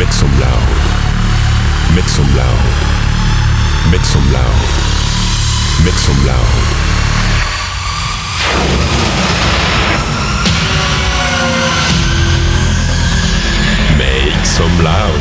Make some loud. Make some loud. Make some loud. Make some loud. Make some loud.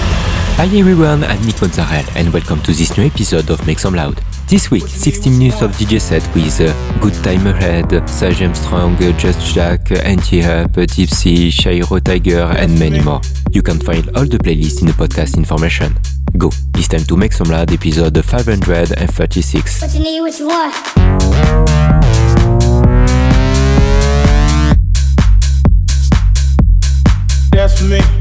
Hi everyone, I'm Nick Mozzarella and welcome to this new episode of Make Some Loud. This week, 60 minutes of DJ set with uh, Good Time Ahead, Sage Armstrong, Just Jack, Anti-Hub, Deep Shairo Tiger and many more. You can find all the playlists in the podcast information. Go, it's time to Make Some Loud episode 536. What you need, what you want. That's for me.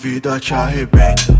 vida te arrebenta.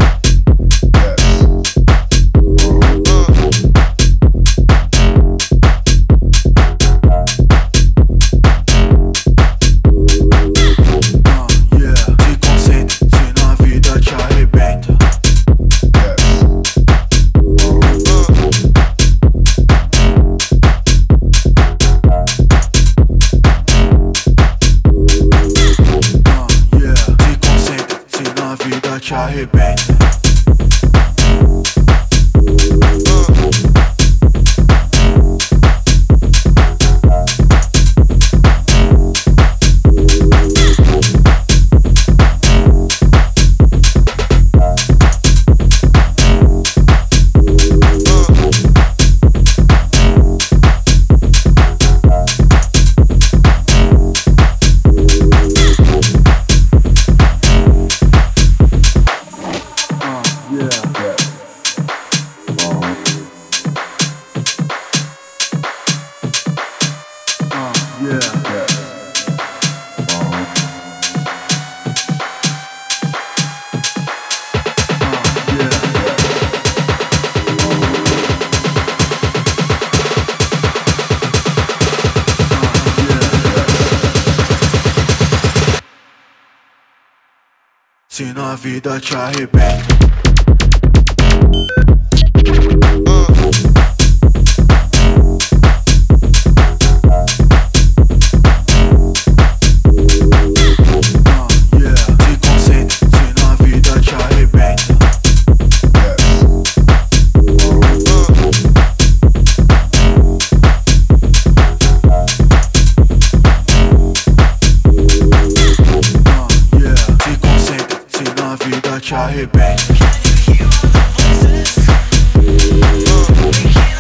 vida te arrebenta. Can you hear the voices? Uh,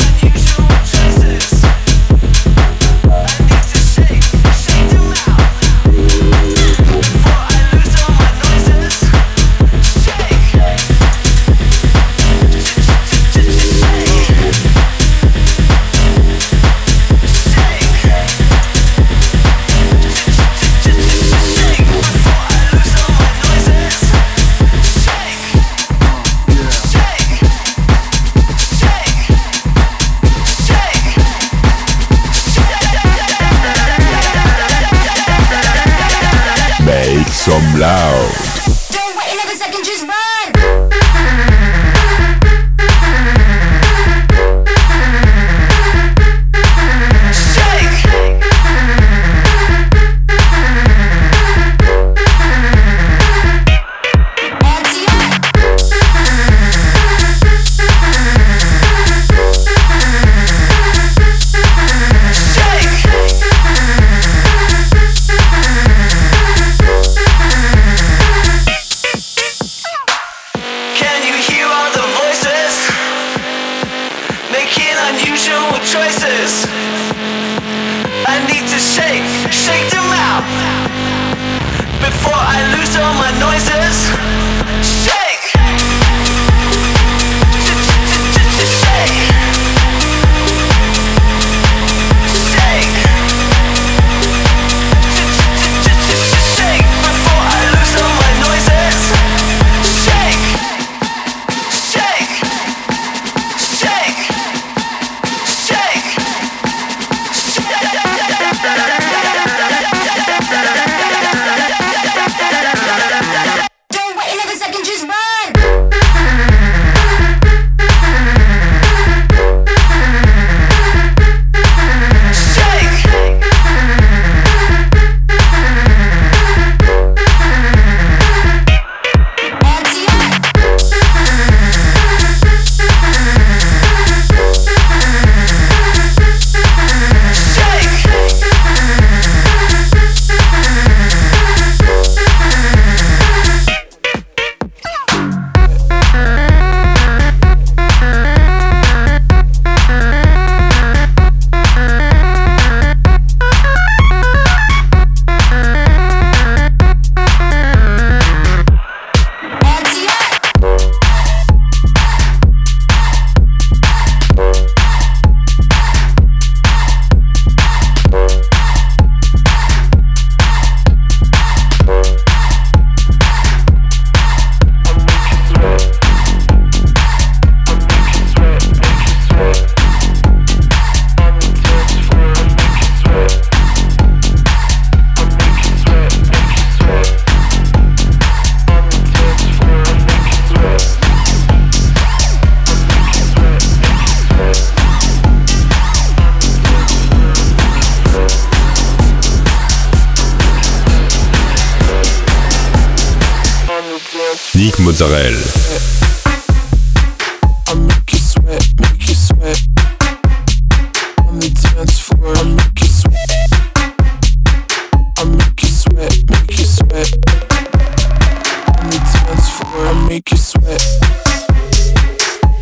sweat.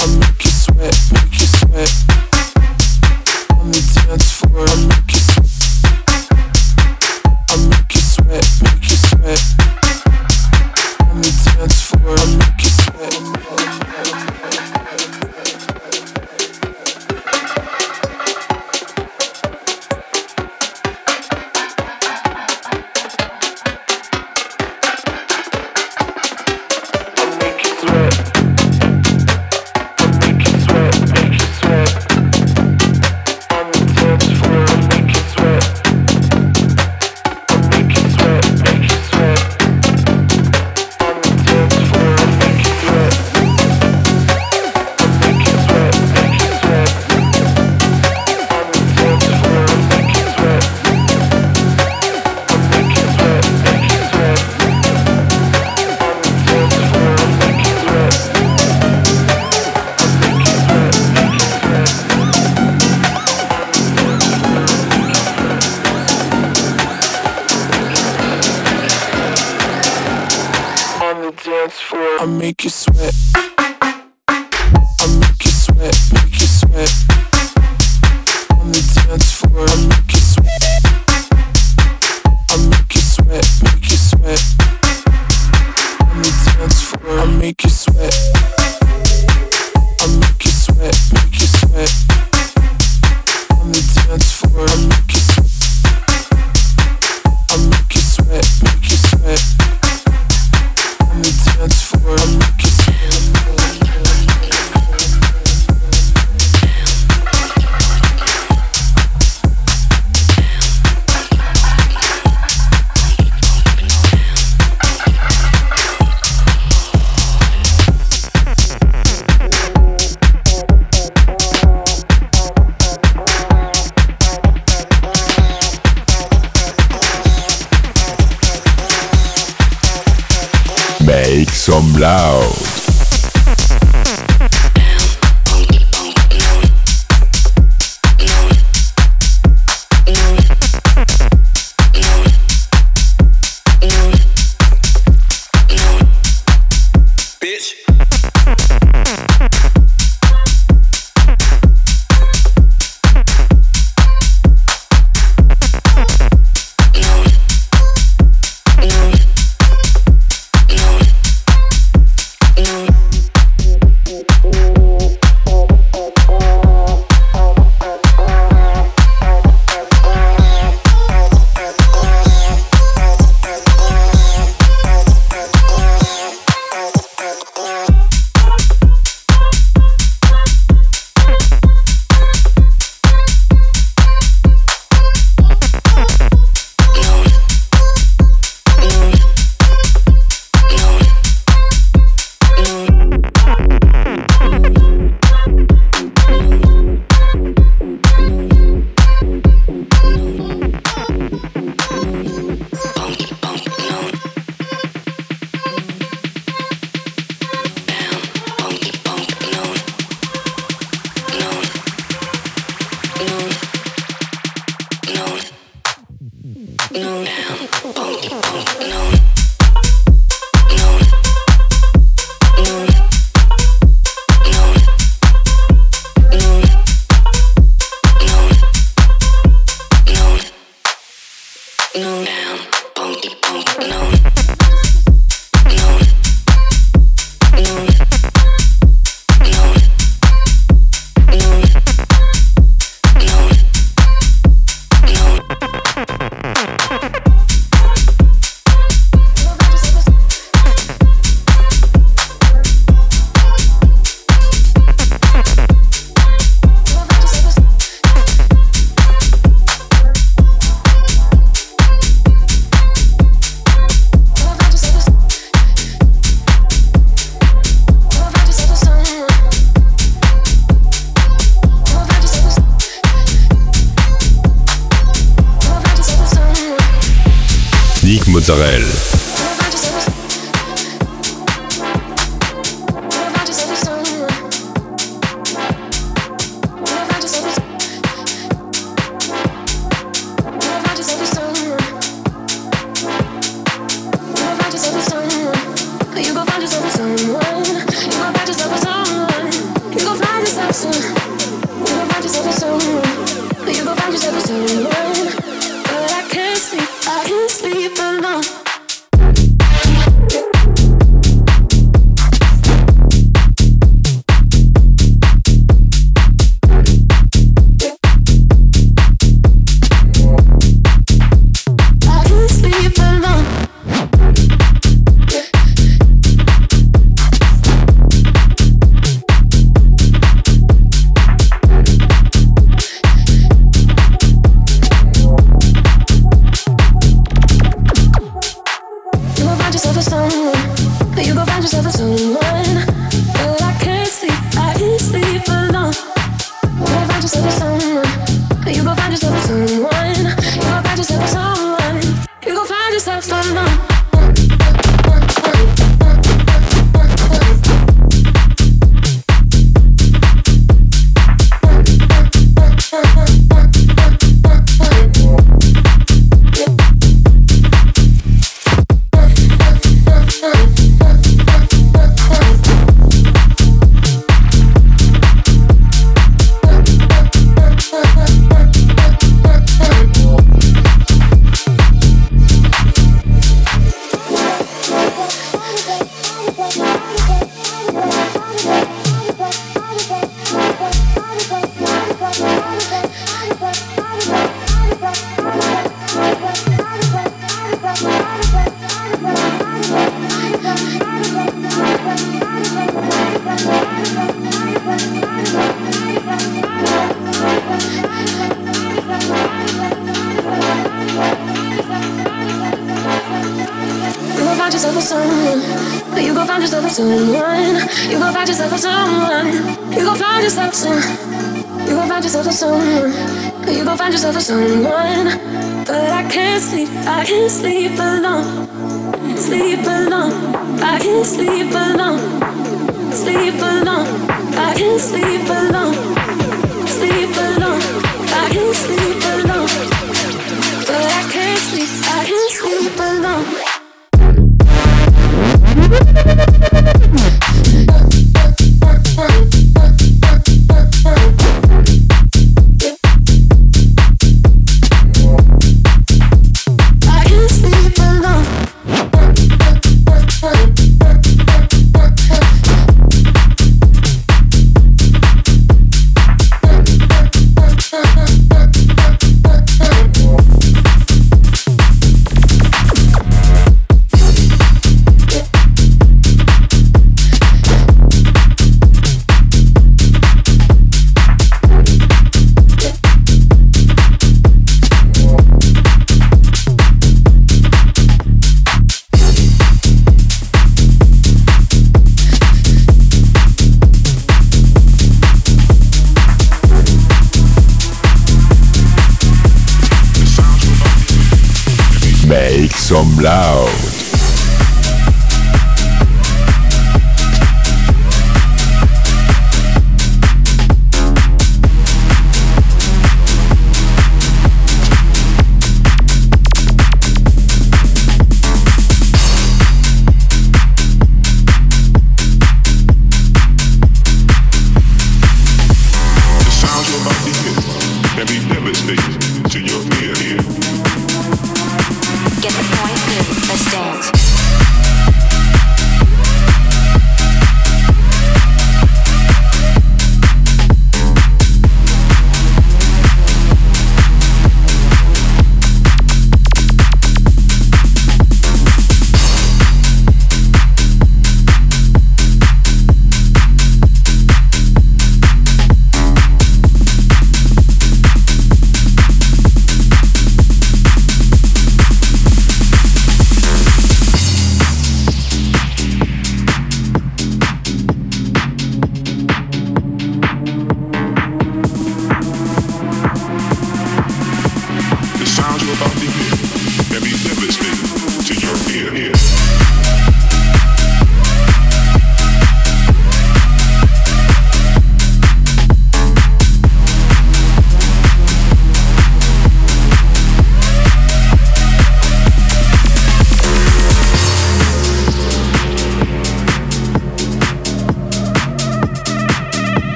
I make you sweat, make you sweat.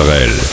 Mozzarella.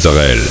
Mozzarella.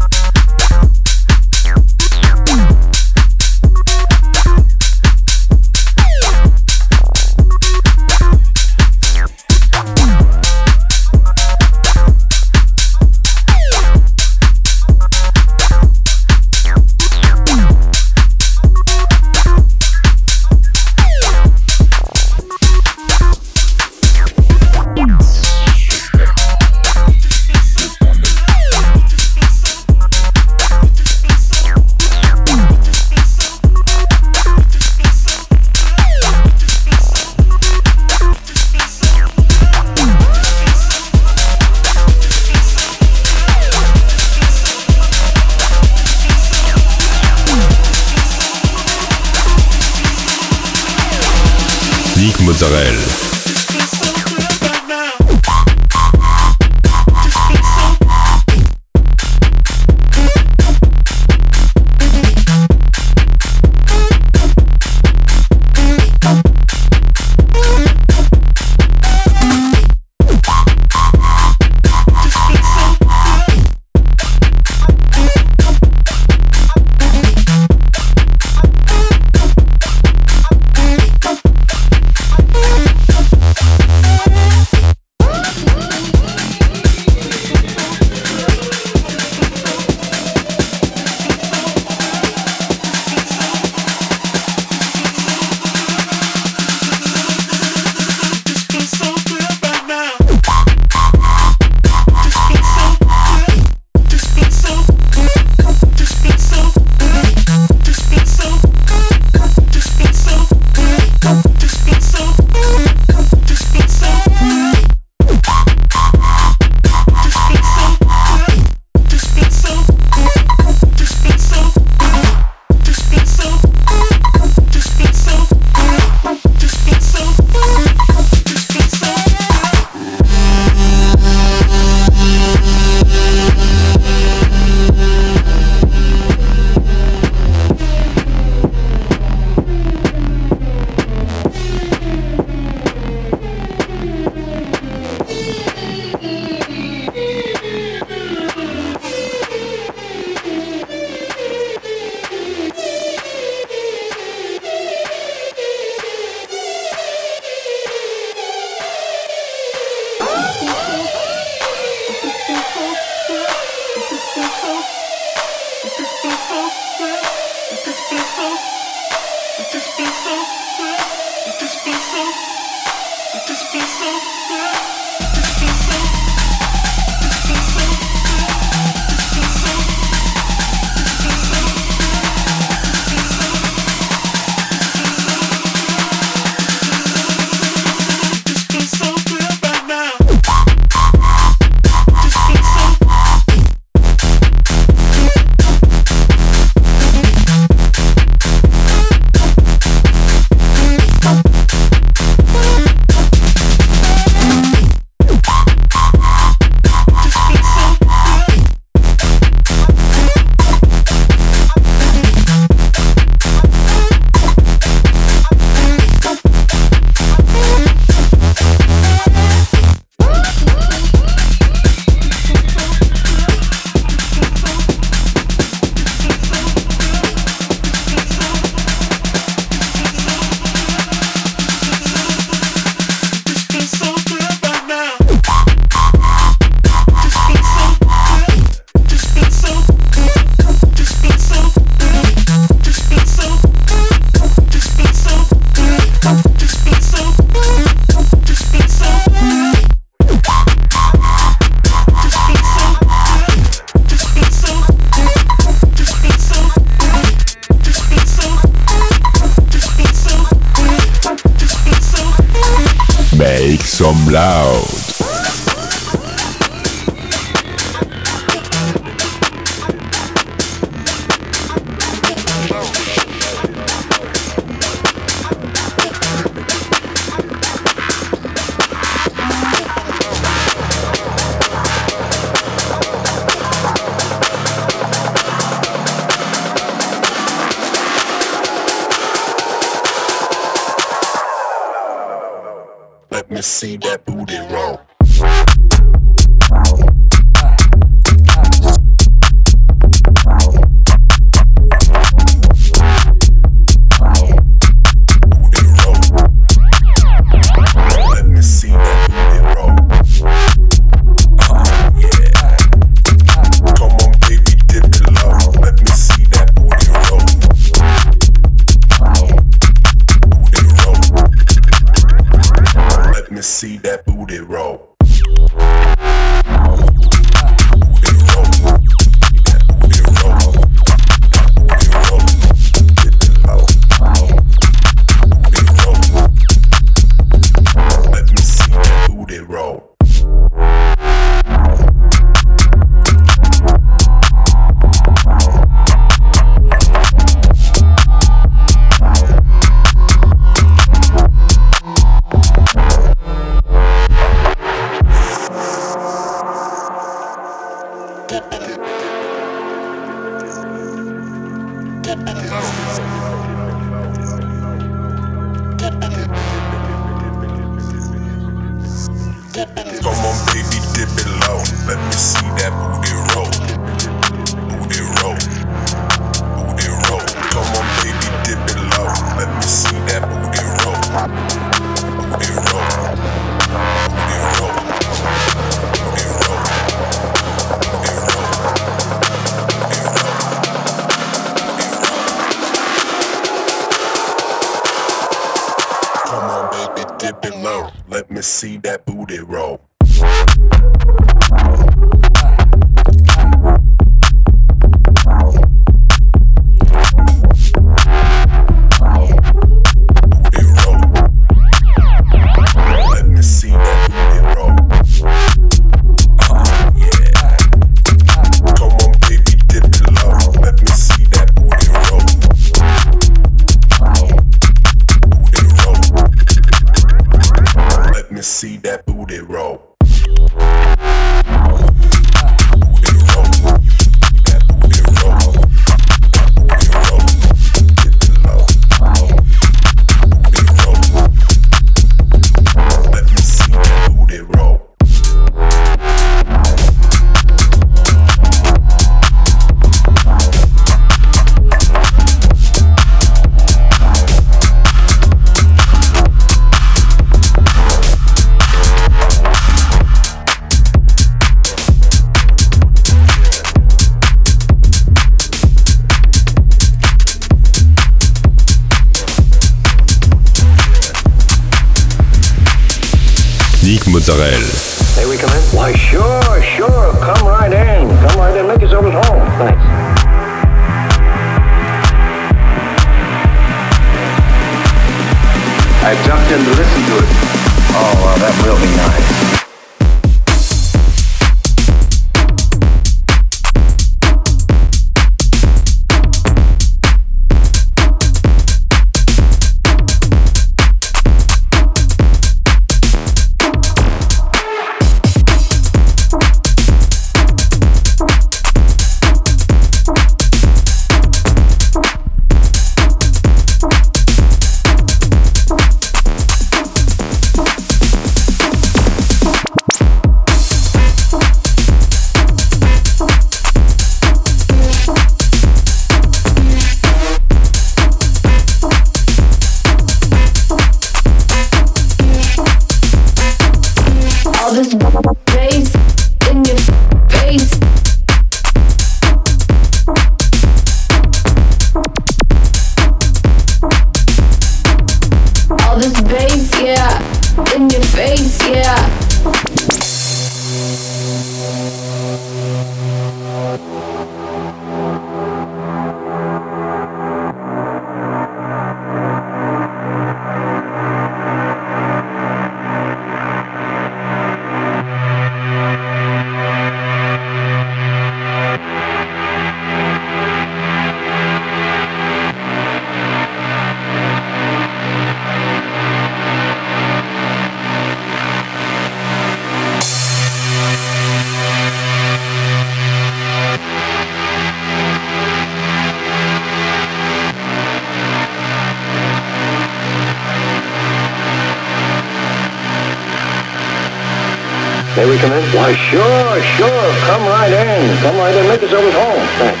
come in? Why, sure, sure. Come right in. Come right in. Make yourself at home. Thanks.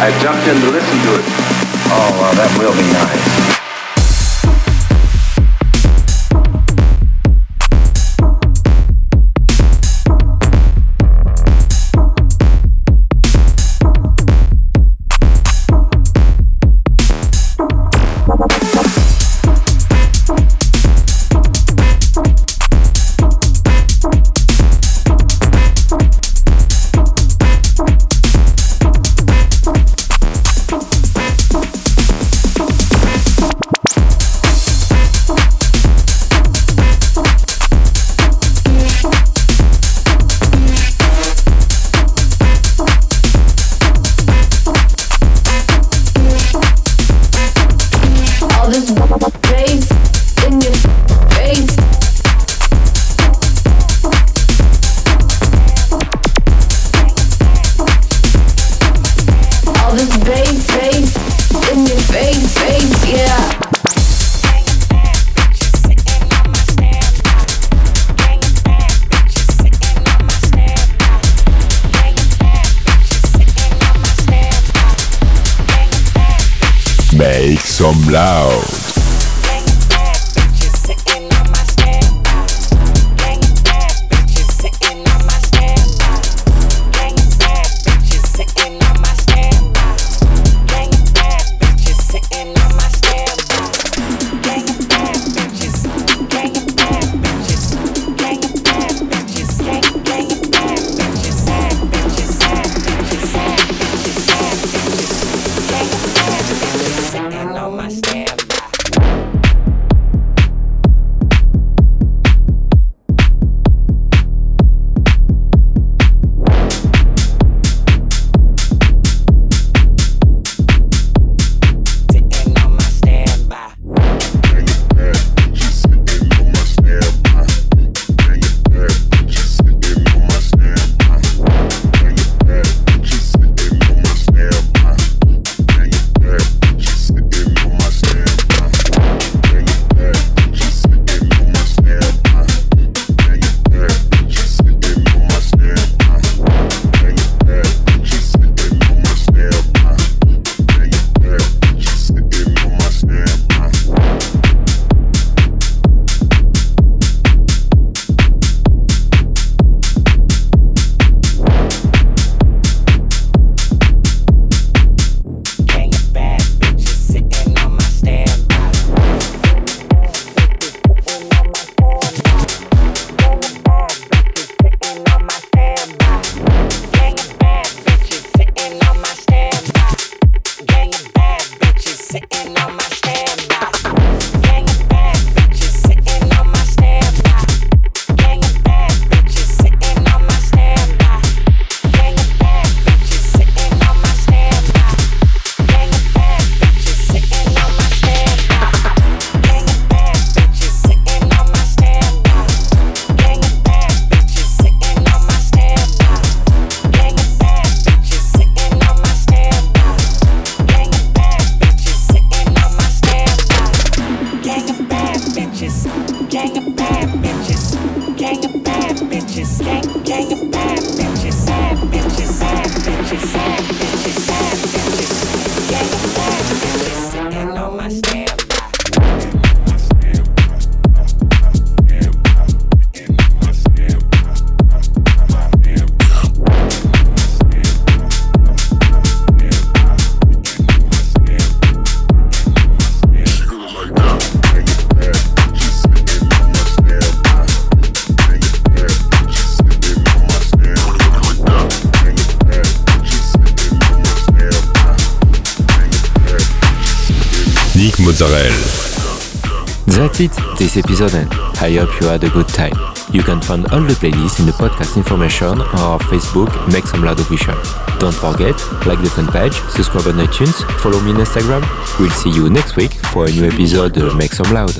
I jumped in to listen to it. Oh, that will be nice. This episode end. I hope you had a good time. You can find all the playlists in the podcast information on our Facebook Make Some Loud Official. Don't forget, like the fan page, subscribe on iTunes, follow me on Instagram. We'll see you next week for a new episode Make Some Loud.